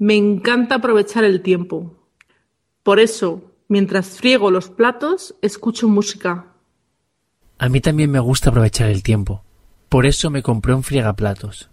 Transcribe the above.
Me encanta aprovechar el tiempo. Por eso, mientras friego los platos, escucho música. A mí también me gusta aprovechar el tiempo. Por eso me compré un friegaplatos.